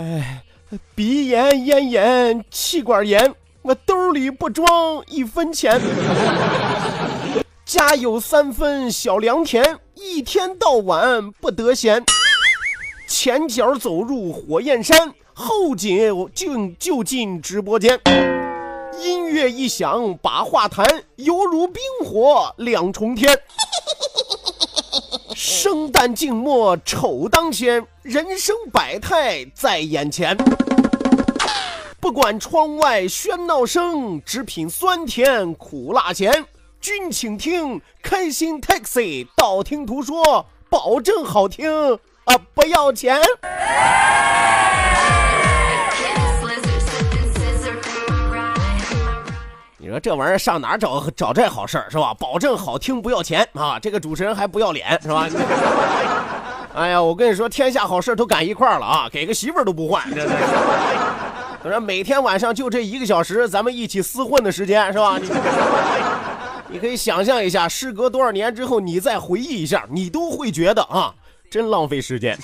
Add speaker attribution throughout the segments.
Speaker 1: 哎，鼻炎、咽炎、气管炎，我兜里不装一分钱。家有三分小良田，一天到晚不得闲。前脚走入火焰山，后脚就就进直播间。音乐一响把话谈，犹如冰火两重天。生旦净末丑当先，人生百态在眼前。不管窗外喧闹声，只品酸甜苦辣咸。君请听，开心 taxi，道听途说，保证好听啊，不要钱。你说这玩意儿上哪儿找找这好事儿是吧？保证好听不要钱啊！这个主持人还不要脸是吧？哎呀，我跟你说，天下好事都赶一块儿了啊！给个媳妇儿都不换，真是。我 说每天晚上就这一个小时，咱们一起厮混的时间是吧？你 你可以想象一下，事隔多少年之后，你再回忆一下，你都会觉得啊，真浪费时间。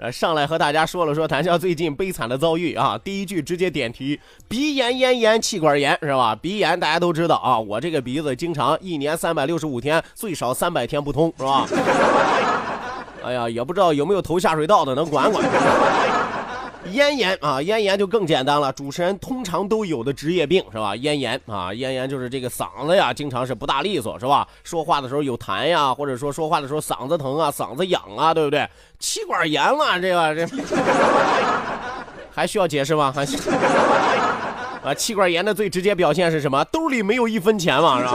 Speaker 1: 呃，上来和大家说了说谭笑最近悲惨的遭遇啊。第一句直接点题，鼻炎、咽炎、气管炎是吧？鼻炎大家都知道啊，我这个鼻子经常一年三百六十五天最少三百天不通是吧？哎呀，也不知道有没有投下水道的能管管。咽炎啊，咽炎就更简单了，主持人通常都有的职业病是吧？咽炎啊，咽炎就是这个嗓子呀，经常是不大利索是吧？说话的时候有痰呀，或者说说话的时候嗓子疼啊，嗓子痒啊，对不对？气管炎了，这个这 还需要解释吗？还啊，气管炎的最直接表现是什么？兜里没有一分钱嘛，是吧？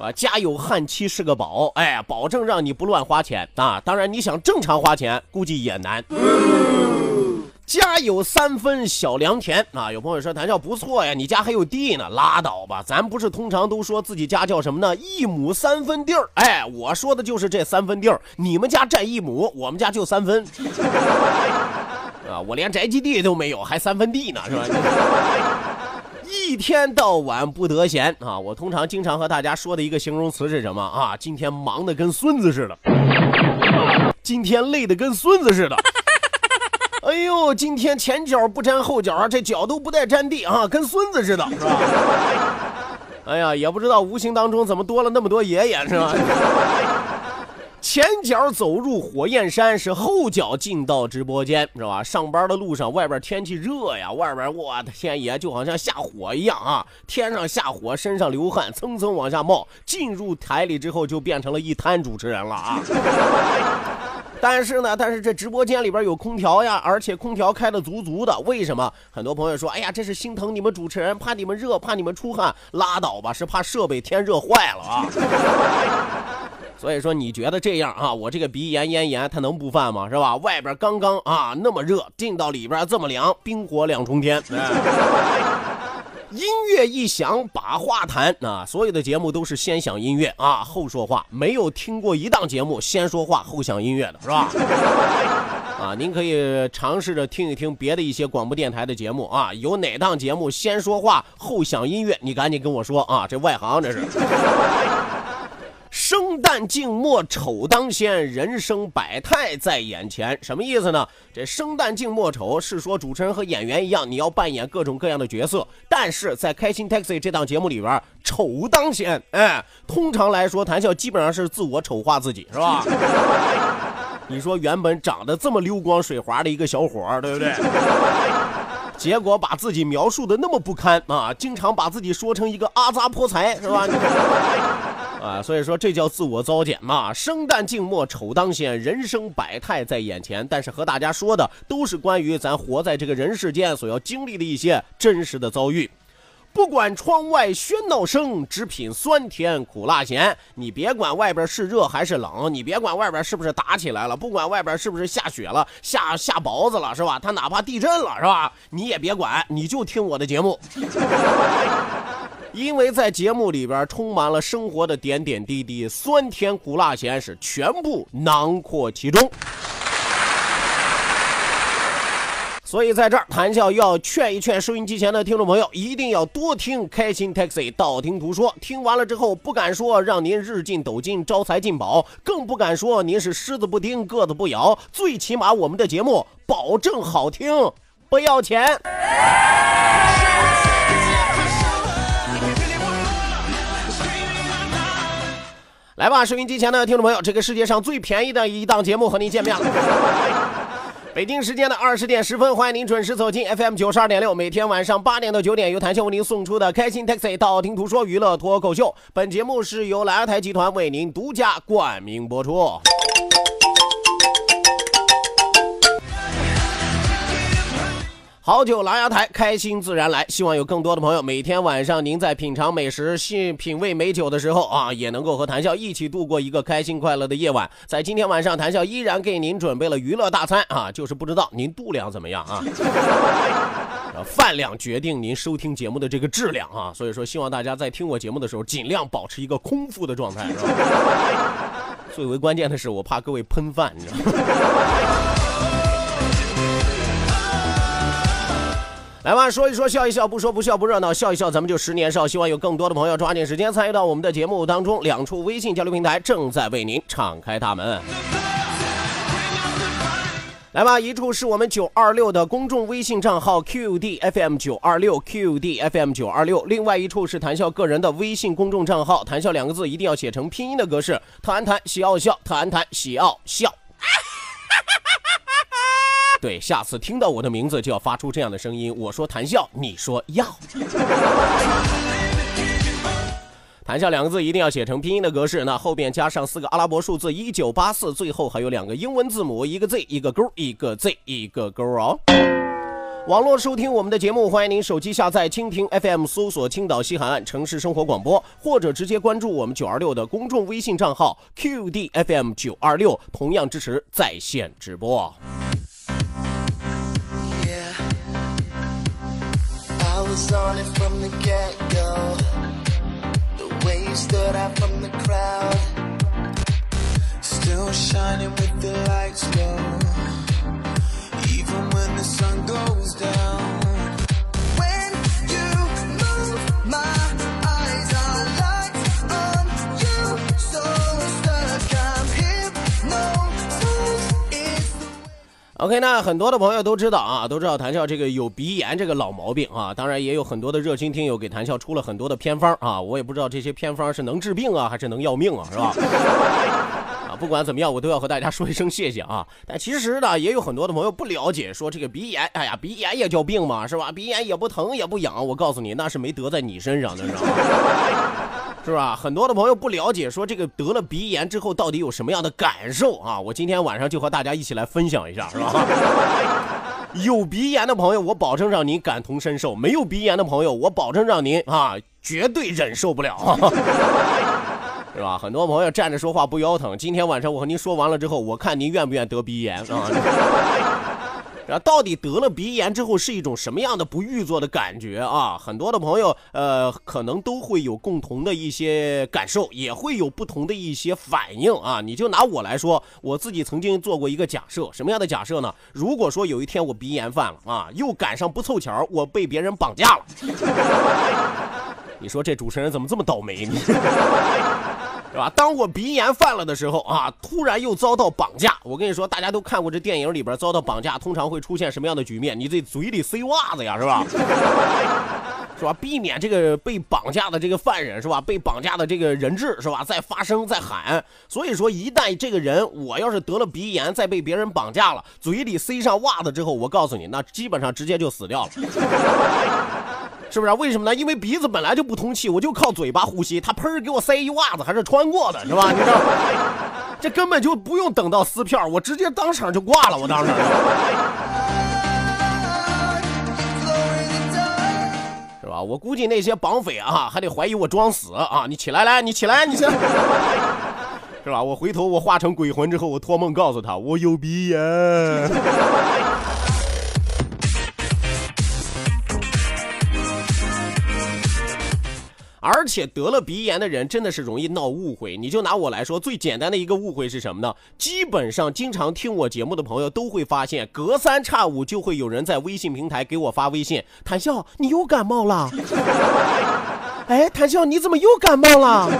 Speaker 1: 啊，家有悍妻是个宝，哎，保证让你不乱花钱啊。当然，你想正常花钱，估计也难。家有三分小良田啊！有朋友说谭笑不错呀，你家还有地呢？拉倒吧，咱不是通常都说自己家叫什么呢？一亩三分地儿。哎，我说的就是这三分地儿。你们家占一亩，我们家就三分。啊，我连宅基地都没有，还三分地呢，是吧？一天到晚不得闲啊！我通常经常和大家说的一个形容词是什么啊？今天忙的跟孙子似的，今天累的跟孙子似的。哎呦，今天前脚不沾后脚啊，这脚都不带沾地啊，跟孙子似的，是吧？哎呀，也不知道无形当中怎么多了那么多爷爷，是吧？前脚走入火焰山，是后脚进到直播间，是吧？上班的路上，外边天气热呀，外边我的天爷就好像下火一样啊！天上下火，身上流汗，蹭蹭往下冒。进入台里之后，就变成了一摊主持人了啊！但是呢，但是这直播间里边有空调呀，而且空调开的足足的。为什么？很多朋友说，哎呀，这是心疼你们主持人，怕你们热，怕你们出汗。拉倒吧，是怕设备天热坏了啊。所以说，你觉得这样啊？我这个鼻炎、咽炎，它能不犯吗？是吧？外边刚刚啊那么热，进到里边这么凉，冰火两重天。音乐一响，把话谈啊！所有的节目都是先响音乐啊，后说话。没有听过一档节目先说话后响音乐的是吧？啊，您可以尝试着听一听别的一些广播电台的节目啊，有哪档节目先说话后响音乐？你赶紧跟我说啊！这外行这是。生生旦净末丑当先，人生百态在眼前。什么意思呢？这生旦净末丑是说主持人和演员一样，你要扮演各种各样的角色。但是在开心 Taxi 这档节目里边，丑当先。哎，通常来说，谈笑基本上是自我丑化自己，是吧？你说原本长得这么溜光水滑的一个小伙儿，对不对？结果把自己描述的那么不堪啊，经常把自己说成一个阿扎泼财，是吧？啊，所以说这叫自我糟践嘛。生旦净末丑当先，人生百态在眼前。但是和大家说的都是关于咱活在这个人世间所要经历的一些真实的遭遇。不管窗外喧闹声，只品酸甜苦辣咸。你别管外边是热还是冷，你别管外边是不是打起来了，不管外边是不是下雪了、下下雹子了，是吧？他哪怕地震了，是吧？你也别管，你就听我的节目，因为在节目里边充满了生活的点点滴滴，酸甜苦辣咸是全部囊括其中。所以在这儿，谈笑要劝一劝收音机前的听众朋友，一定要多听开心 Taxi，道听途说。听完了之后，不敢说让您日进斗金、招财进宝，更不敢说您是狮子不叮、个子不咬。最起码我们的节目保证好听，不要钱。来吧，收音机前的听众朋友，这个世界上最便宜的一档节目和您见面了。北京时间的二十点十分，欢迎您准时走进 FM 九十二点六，每天晚上八点到九点，由谭笑为您送出的开心 Taxi 道听途说娱乐脱口秀。本节目是由莱台集团为您独家冠名播出。好酒狼牙台，开心自然来。希望有更多的朋友，每天晚上您在品尝美食、品品味美酒的时候啊，也能够和谈笑一起度过一个开心快乐的夜晚。在今天晚上，谈笑依然给您准备了娱乐大餐 啊，就是不知道您度量怎么样啊？饭量决定您收听节目的这个质量啊，所以说希望大家在听我节目的时候，尽量保持一个空腹的状态。最为关键的是，我怕各位喷饭，你知道吗？来吧，说一说，笑一笑，不说不笑不热闹，笑一笑，咱们就十年少。希望有更多的朋友抓紧时间参与到我们的节目当中。两处微信交流平台正在为您敞开大门。来吧，一处是我们九二六的公众微信账号 QDFM 九二六 QDFM 九二六，另外一处是谈笑个人的微信公众账号，谈笑两个字一定要写成拼音的格式，谈谈喜奥笑，谈谈喜奥笑。对，下次听到我的名字就要发出这样的声音。我说谈笑，你说要。谈笑两个字一定要写成拼音的格式，那后边加上四个阿拉伯数字一九八四，最后还有两个英文字母，一个 Z 一个勾，一个 Z 一个勾哦。网络收听我们的节目，欢迎您手机下载蜻蜓 FM，搜索青岛西海岸城市生活广播，或者直接关注我们九二六的公众微信账号 QDFM 九二六，同样支持在线直播。Was on it from the get-go. The way you stood out from the crowd. Still shining with the lights low. Even when the sun，OK，那很多的朋友都知道啊，都知道谭笑这个有鼻炎这个老毛病啊，当然也有很多的热心听友给谭笑出了很多的偏方啊，我也不知道这些偏方是能治病啊，还是能要命啊，是吧？啊，不管怎么样，我都要和大家说一声谢谢啊。但其实呢，也有很多的朋友不了解，说这个鼻炎，哎呀，鼻炎也叫病嘛，是吧？鼻炎也不疼也不痒，我告诉你，那是没得在你身上的，是吧？是吧？很多的朋友不了解，说这个得了鼻炎之后到底有什么样的感受啊？我今天晚上就和大家一起来分享一下，是吧？有鼻炎的朋友，我保证让您感同身受；没有鼻炎的朋友，我保证让您啊绝对忍受不了，是吧？很多朋友站着说话不腰疼，今天晚上我和您说完了之后，我看您愿不愿意得鼻炎啊？啊，到底得了鼻炎之后是一种什么样的不预作的感觉啊？很多的朋友，呃，可能都会有共同的一些感受，也会有不同的一些反应啊。你就拿我来说，我自己曾经做过一个假设，什么样的假设呢？如果说有一天我鼻炎犯了啊，又赶上不凑巧我被别人绑架了，你说这主持人怎么这么倒霉呢？是吧？当我鼻炎犯了的时候啊，突然又遭到绑架。我跟你说，大家都看过这电影里边遭到绑架，通常会出现什么样的局面？你这嘴里塞袜子呀，是吧？是吧？避免这个被绑架的这个犯人是吧？被绑架的这个人质是吧？在发声，在喊。所以说，一旦这个人我要是得了鼻炎，再被别人绑架了，嘴里塞上袜子之后，我告诉你，那基本上直接就死掉了。是不是？为什么呢？因为鼻子本来就不通气，我就靠嘴巴呼吸。他喷给我塞一袜子，还是穿过的，是吧？你知道，这根本就不用等到撕票我直接当场就挂了。我当时，是吧？我估计那些绑匪啊，还得怀疑我装死啊！你起来，来，你起来，你起来，是吧？我回头我化成鬼魂之后，我托梦告诉他，我有鼻炎。而且得了鼻炎的人真的是容易闹误会。你就拿我来说，最简单的一个误会是什么呢？基本上经常听我节目的朋友都会发现，隔三差五就会有人在微信平台给我发微信：“谭笑，你又感冒了。”哎，谭笑，你怎么又感冒了？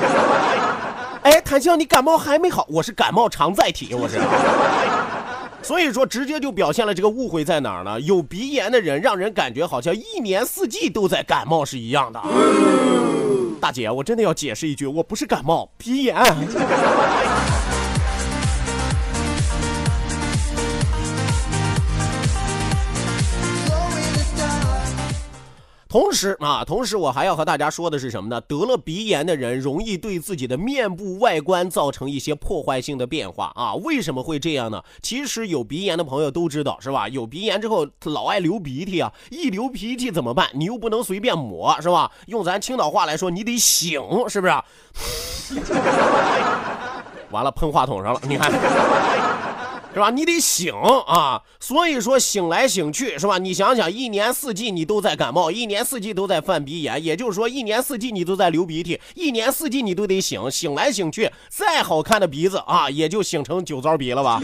Speaker 1: 哎，谭笑，你感冒还没好？我是感冒常在体，我是。所以说，直接就表现了这个误会在哪儿呢？有鼻炎的人让人感觉好像一年四季都在感冒是一样的。大姐，我真的要解释一句，我不是感冒，鼻炎。同时啊，同时我还要和大家说的是什么呢？得了鼻炎的人容易对自己的面部外观造成一些破坏性的变化啊。为什么会这样呢？其实有鼻炎的朋友都知道，是吧？有鼻炎之后老爱流鼻涕啊，一流鼻涕怎么办？你又不能随便抹，是吧？用咱青岛话来说，你得醒，是不是？完了，喷话筒上了，你看。是吧？你得醒啊！所以说醒来醒去是吧？你想想，一年四季你都在感冒，一年四季都在犯鼻炎，也就是说，一年四季你都在流鼻涕，一年四季你都得醒。醒来醒去，再好看的鼻子啊，也就醒成酒糟鼻了吧？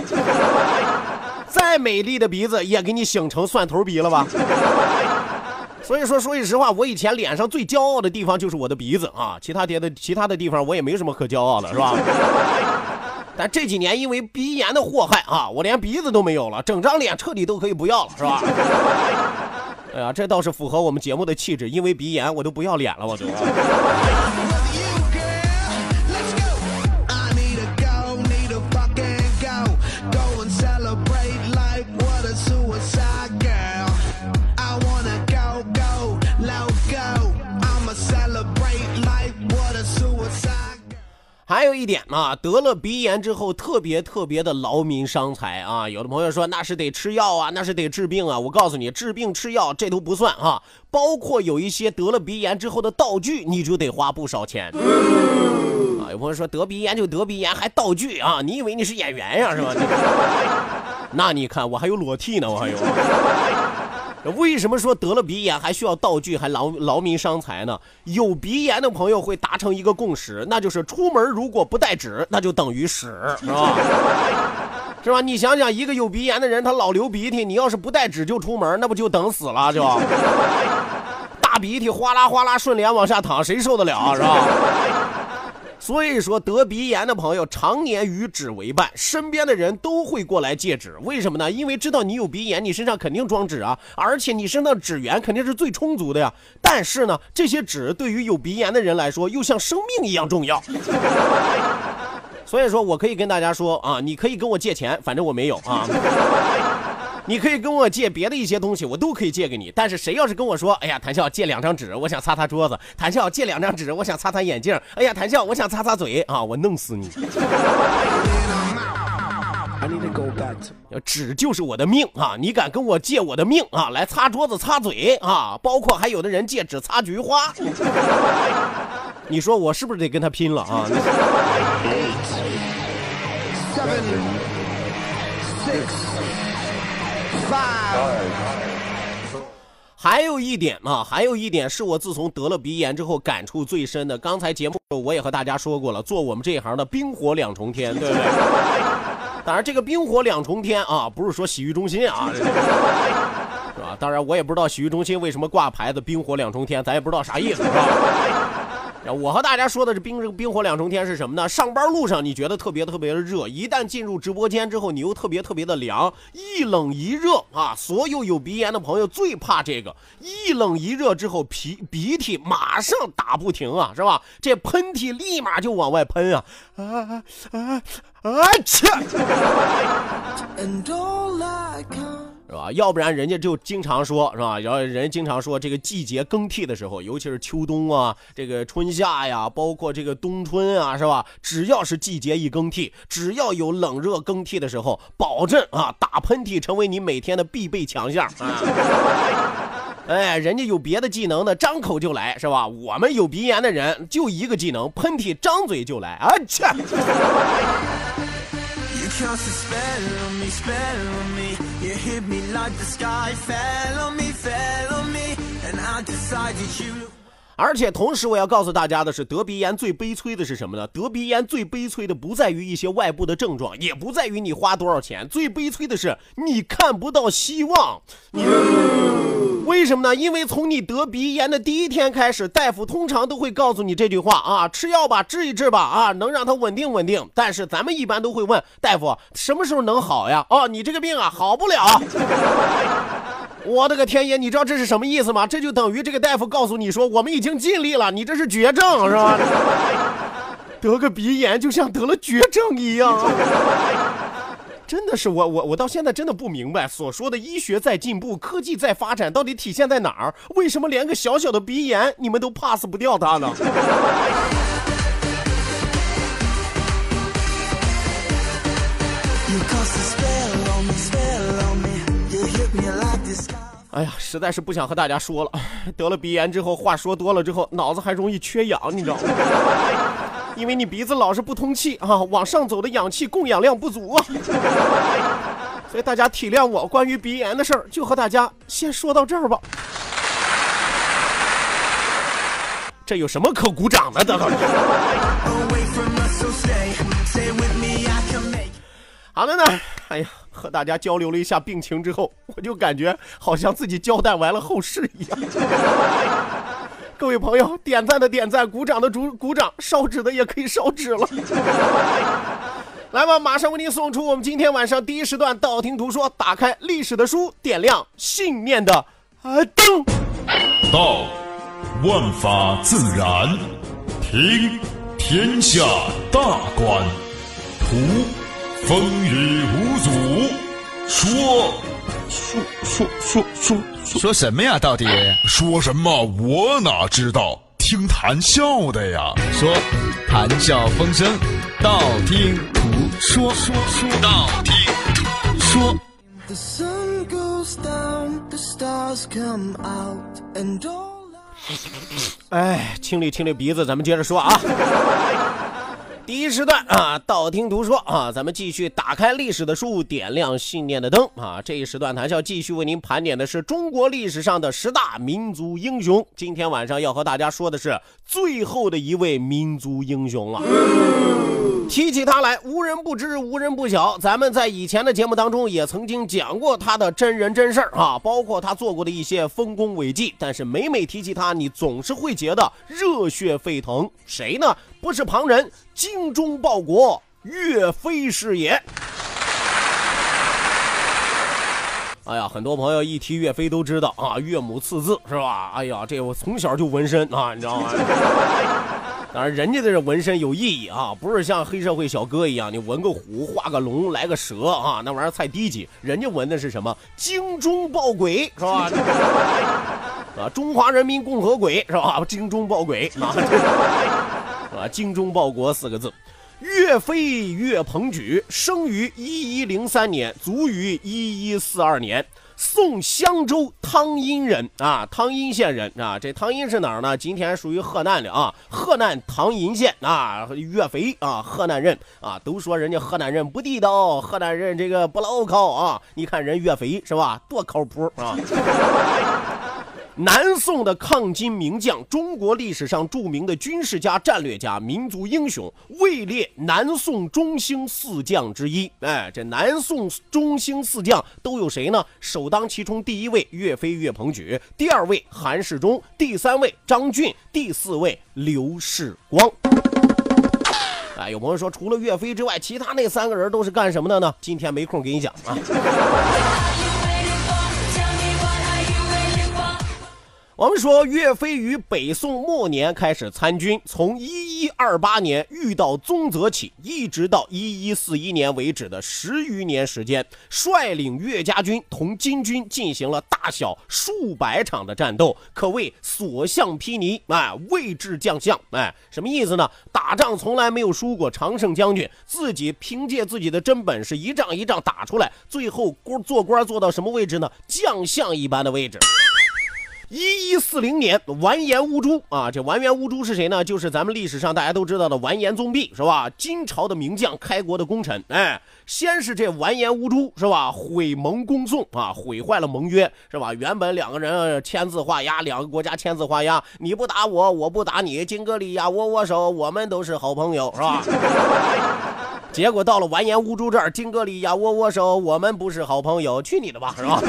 Speaker 1: 再美丽的鼻子，也给你醒成蒜头鼻了吧？所以说，说句实话，我以前脸上最骄傲的地方就是我的鼻子啊，其他别的其他的地方我也没什么可骄傲的，是吧？但这几年因为鼻炎的祸害啊，我连鼻子都没有了，整张脸彻底都可以不要了，是吧？哎呀，这倒是符合我们节目的气质，因为鼻炎我都不要脸了，我都。还有一点啊，得了鼻炎之后特别特别的劳民伤财啊！有的朋友说那是得吃药啊，那是得治病啊。我告诉你，治病吃药这都不算啊，包括有一些得了鼻炎之后的道具，你就得花不少钱啊。有朋友说得鼻炎就得鼻炎，还道具啊？你以为你是演员呀，是吧？那你看我还有裸替呢，我还有。为什么说得了鼻炎还需要道具，还劳劳民伤财呢？有鼻炎的朋友会达成一个共识，那就是出门如果不带纸，那就等于屎，是吧？是吧？你想想，一个有鼻炎的人，他老流鼻涕，你要是不带纸就出门，那不就等死了？就 大鼻涕哗啦哗啦顺脸往下淌，谁受得了？是吧？所以说，得鼻炎的朋友常年与纸为伴，身边的人都会过来借纸。为什么呢？因为知道你有鼻炎，你身上肯定装纸啊，而且你身上纸源肯定是最充足的呀。但是呢，这些纸对于有鼻炎的人来说，又像生命一样重要。所以说我可以跟大家说啊，你可以跟我借钱，反正我没有啊。你可以跟我借别的一些东西，我都可以借给你。但是谁要是跟我说，哎呀，谭笑借两张纸，我想擦擦桌子；谭笑借两张纸，我想擦擦眼镜；哎呀，谭笑我想擦擦嘴啊，我弄死你！纸就是我的命啊！你敢跟我借我的命啊？来擦桌子、擦嘴啊！包括还有的人借纸擦菊花，你说我是不是得跟他拼了啊？还有一点啊，还有一点是我自从得了鼻炎之后感触最深的。刚才节目我也和大家说过了，做我们这一行的冰火两重天，对不对？当然，这个冰火两重天啊，不是说洗浴中心啊，是吧？当然，我也不知道洗浴中心为什么挂牌子“冰火两重天”，咱也不知道啥意思，是吧？我和大家说的这冰冰火两重天是什么呢？上班路上你觉得特别特别的热，一旦进入直播间之后，你又特别特别的凉，一冷一热啊！所有有鼻炎的朋友最怕这个，一冷一热之后鼻鼻涕马上打不停啊，是吧？这喷嚏立马就往外喷啊啊啊啊！切！是吧？要不然人家就经常说，是吧？然后人经常说，这个季节更替的时候，尤其是秋冬啊，这个春夏呀，包括这个冬春啊，是吧？只要是季节一更替，只要有冷热更替的时候，保证啊，打喷嚏成为你每天的必备强项啊！哎，人家有别的技能的，张口就来，是吧？我们有鼻炎的人就一个技能，喷嚏张嘴就来啊！切！
Speaker 2: You hit me like the sky fell on me, fell on me, and I decided you
Speaker 1: 而且同时，我要告诉大家的是，得鼻炎最悲催的是什么呢？得鼻炎最悲催的不在于一些外部的症状，也不在于你花多少钱，最悲催的是你看不到希望。为什么呢？因为从你得鼻炎的第一天开始，大夫通常都会告诉你这句话啊：吃药吧，治一治吧，啊，能让它稳定稳定。但是咱们一般都会问大夫，什么时候能好呀？哦，你这个病啊，好不了。我的个天爷，你知道这是什么意思吗？这就等于这个大夫告诉你说，我们已经尽力了，你这是绝症，是吧？得个鼻炎就像得了绝症一样。真的是我我我到现在真的不明白，所说的医学在进步，科技在发展，到底体现在哪儿？为什么连个小小的鼻炎你们都 pass 不掉它呢？哎呀，实在是不想和大家说了。得了鼻炎之后，话说多了之后，脑子还容易缺氧，你知道吗？因为你鼻子老是不通气啊，往上走的氧气供氧量不足啊。所以大家体谅我，关于鼻炎的事儿，就和大家先说到这儿吧。这有什么可鼓掌的，德老师？好的呢，哎呀。和大家交流了一下病情之后，我就感觉好像自己交代完了后事一样。各位朋友，点赞的点赞，鼓掌的鼓鼓掌，烧纸的也可以烧纸了。来吧，马上为您送出我们今天晚上第一时段道听途说，打开历史的书，点亮信念的啊灯。
Speaker 3: 道，万法自然；听，天下大观；图。风雨无阻，说
Speaker 4: 说说说说
Speaker 5: 说什么呀？到底
Speaker 3: 说什么？我哪知道？听谈笑的呀。
Speaker 5: 说谈笑风生，道听途说。说说道听途说。
Speaker 1: 哎，清理清理鼻子，咱们接着说啊。第一时段啊，道听途说啊，咱们继续打开历史的书，点亮信念的灯啊。这一时段谈笑继续为您盘点的是中国历史上的十大民族英雄。今天晚上要和大家说的是最后的一位民族英雄了。提起他来，无人不知，无人不晓。咱们在以前的节目当中也曾经讲过他的真人真事儿啊，包括他做过的一些丰功伟绩。但是每每提起他，你总是会觉得热血沸腾。谁呢？不是旁人，精忠报国，岳飞是也。哎呀，很多朋友一提岳飞都知道啊，岳母刺字是吧？哎呀，这我从小就纹身啊，你知道吗？当然，人家的这纹身有意义啊，不是像黑社会小哥一样，你纹个虎、画个龙、来个蛇啊，那玩意儿太低级。人家纹的是什么？精忠报国，是吧？啊，中华人民共和国，是吧？精忠报国 啊，精忠报国四个字。岳飞岳鹏举生于一一零三年，卒于一一四二年。宋襄州汤阴人啊，汤阴县人啊，这汤阴是哪儿呢？今天属于河南的啊，河南汤阴县啊，岳飞啊，河南人啊，都说人家河南人不地道，河南人这个不牢靠啊，你看人岳飞是吧，多靠谱啊。南宋的抗金名将，中国历史上著名的军事家、战略家、民族英雄，位列南宋中兴四将之一。哎，这南宋中兴四将都有谁呢？首当其冲，第一位岳飞岳鹏举，第二位韩世忠，第三位张俊，第四位刘世光。哎，有朋友说，除了岳飞之外，其他那三个人都是干什么的呢？今天没空给你讲啊。我们说，岳飞于北宋末年开始参军，从一一二八年遇到宗泽起，一直到一一四一年为止的十余年时间，率领岳家军同金军进行了大小数百场的战斗，可谓所向披靡，哎，位置将相，哎，什么意思呢？打仗从来没有输过，常胜将军自己凭借自己的真本事，一仗一仗打出来，最后官做官做到什么位置呢？将相一般的位置。一一四零年，完颜乌珠啊，这完颜乌珠是谁呢？就是咱们历史上大家都知道的完颜宗弼，是吧？金朝的名将，开国的功臣。哎，先是这完颜乌珠，是吧？毁盟攻宋啊，毁坏了盟约，是吧？原本两个人签字画押，两个国家签字画押，你不打我，我不打你，金戈里亚，握握手，我们都是好朋友，是吧？结果到了完颜乌珠这儿，金戈里亚，握握手，我们不是好朋友，去你的吧，是吧？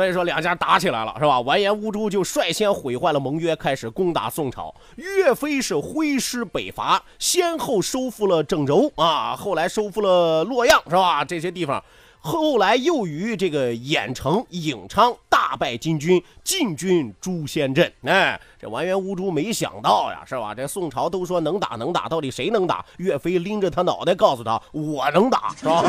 Speaker 1: 所以说两家打起来了，是吧？完颜乌珠就率先毁坏了盟约，开始攻打宋朝。岳飞是挥师北伐，先后收复了郑州啊，后来收复了洛阳，是吧？这些地方，后来又于这个郾城、颍昌大败金军，进军诛仙阵。哎，这完颜乌珠没想到呀，是吧？这宋朝都说能打能打，到底谁能打？岳飞拎着他脑袋告诉他：“我能打，是吧？”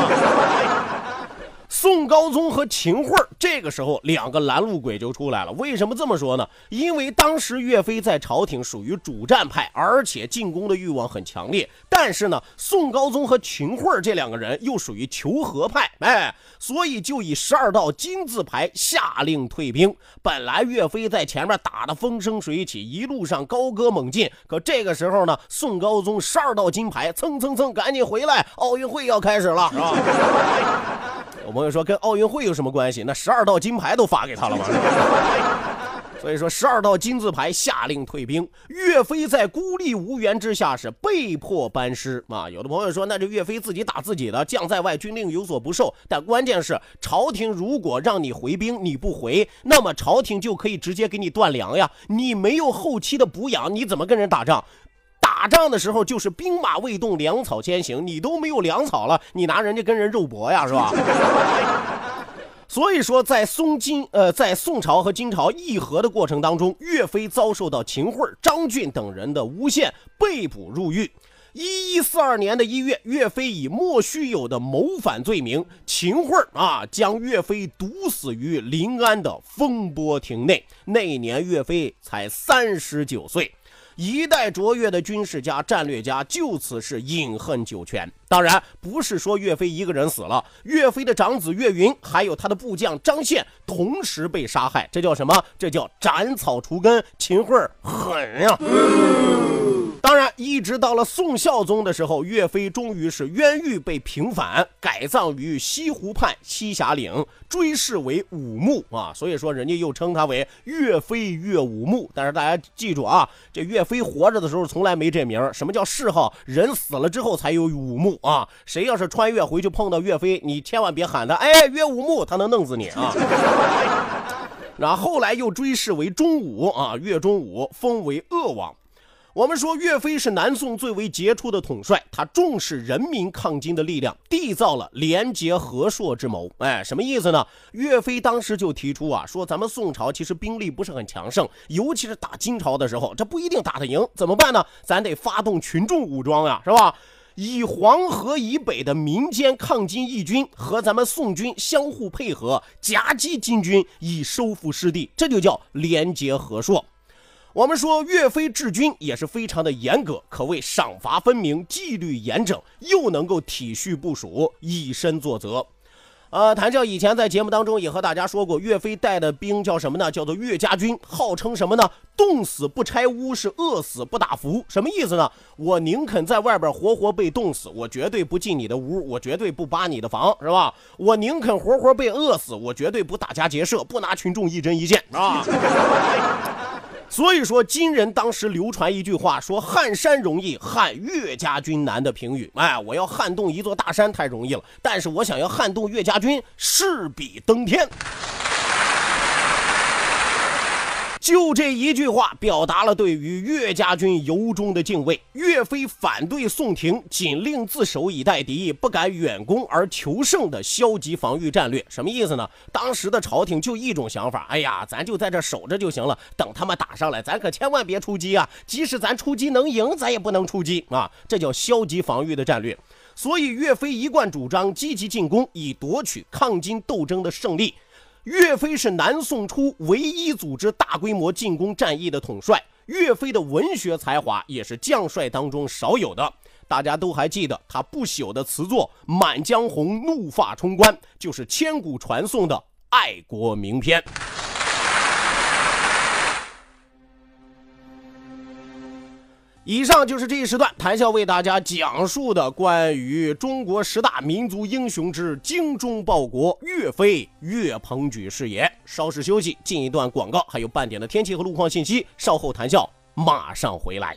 Speaker 1: 宋高宗和秦桧这个时候两个拦路鬼就出来了。为什么这么说呢？因为当时岳飞在朝廷属于主战派，而且进攻的欲望很强烈。但是呢，宋高宗和秦桧这两个人又属于求和派，哎，所以就以十二道金字牌下令退兵。本来岳飞在前面打得风生水起，一路上高歌猛进。可这个时候呢，宋高宗十二道金牌蹭蹭蹭，赶紧回来，奥运会要开始了，是吧？有朋友说跟奥运会有什么关系？那十二道金牌都发给他了吗？所以说十二道金字牌下令退兵，岳飞在孤立无援之下是被迫班师啊。有的朋友说，那这岳飞自己打自己的，将在外，军令有所不受。但关键是朝廷如果让你回兵，你不回，那么朝廷就可以直接给你断粮呀。你没有后期的补养，你怎么跟人打仗？打仗的时候就是兵马未动，粮草先行。你都没有粮草了，你拿人家跟人肉搏呀，是吧？所以说，在宋金呃，在宋朝和金朝议和的过程当中，岳飞遭受到秦桧、张俊等人的诬陷，被捕入狱。一一四二年的一月，岳飞以莫须有的谋反罪名，秦桧啊将岳飞毒死于临安的风波亭内。那一年，岳飞才三十九岁。一代卓越的军事家、战略家就此是饮恨九泉。当然，不是说岳飞一个人死了，岳飞的长子岳云还有他的部将张宪同时被杀害。这叫什么？这叫斩草除根。秦桧狠呀！当然，一直到了宋孝宗的时候，岳飞终于是冤狱被平反，改葬于西湖畔栖霞岭，追谥为武穆啊。所以说，人家又称他为岳飞岳武穆。但是大家记住啊，这岳飞活着的时候从来没这名什么叫谥号？人死了之后才有武穆啊。谁要是穿越回去碰到岳飞，你千万别喊他，哎，岳武穆，他能弄死你啊。然后后来又追谥为忠武啊，岳忠武，封为鄂王。我们说岳飞是南宋最为杰出的统帅，他重视人民抗金的力量，缔造了廉洁和硕之谋。哎，什么意思呢？岳飞当时就提出啊，说咱们宋朝其实兵力不是很强盛，尤其是打金朝的时候，这不一定打得赢，怎么办呢？咱得发动群众武装呀，是吧？以黄河以北的民间抗金义军和咱们宋军相互配合，夹击金军，以收复失地，这就叫廉洁和硕。我们说岳飞治军也是非常的严格，可谓赏罚分明、纪律严整，又能够体恤部署、以身作则。呃，谭笑以前在节目当中也和大家说过，岳飞带的兵叫什么呢？叫做岳家军，号称什么呢？冻死不拆屋，是饿死不打服。什么意思呢？我宁肯在外边活活被冻死，我绝对不进你的屋，我绝对不扒你的房，是吧？我宁肯活活被饿死，我绝对不打家劫舍，不拿群众一针一线，啊。所以说，金人当时流传一句话，说撼山容易，撼岳家军难的评语。哎，我要撼动一座大山太容易了，但是我想要撼动岳家军，势比登天。就这一句话，表达了对于岳家军由衷的敬畏。岳飞反对宋廷仅令自守以待敌，不敢远攻而求胜的消极防御战略，什么意思呢？当时的朝廷就一种想法，哎呀，咱就在这守着就行了，等他们打上来，咱可千万别出击啊！即使咱出击能赢，咱也不能出击啊！这叫消极防御的战略。所以岳飞一贯主张积极进攻，以夺取抗金斗争的胜利。岳飞是南宋初唯一组织大规模进攻战役的统帅。岳飞的文学才华也是将帅当中少有的。大家都还记得他不朽的词作《满江红·怒发冲冠》，就是千古传颂的爱国名篇。以上就是这一时段谈笑为大家讲述的关于中国十大民族英雄之精忠报国岳飞岳鹏举是也。稍事休息，进一段广告，还有半点的天气和路况信息。稍后谈笑马上回来。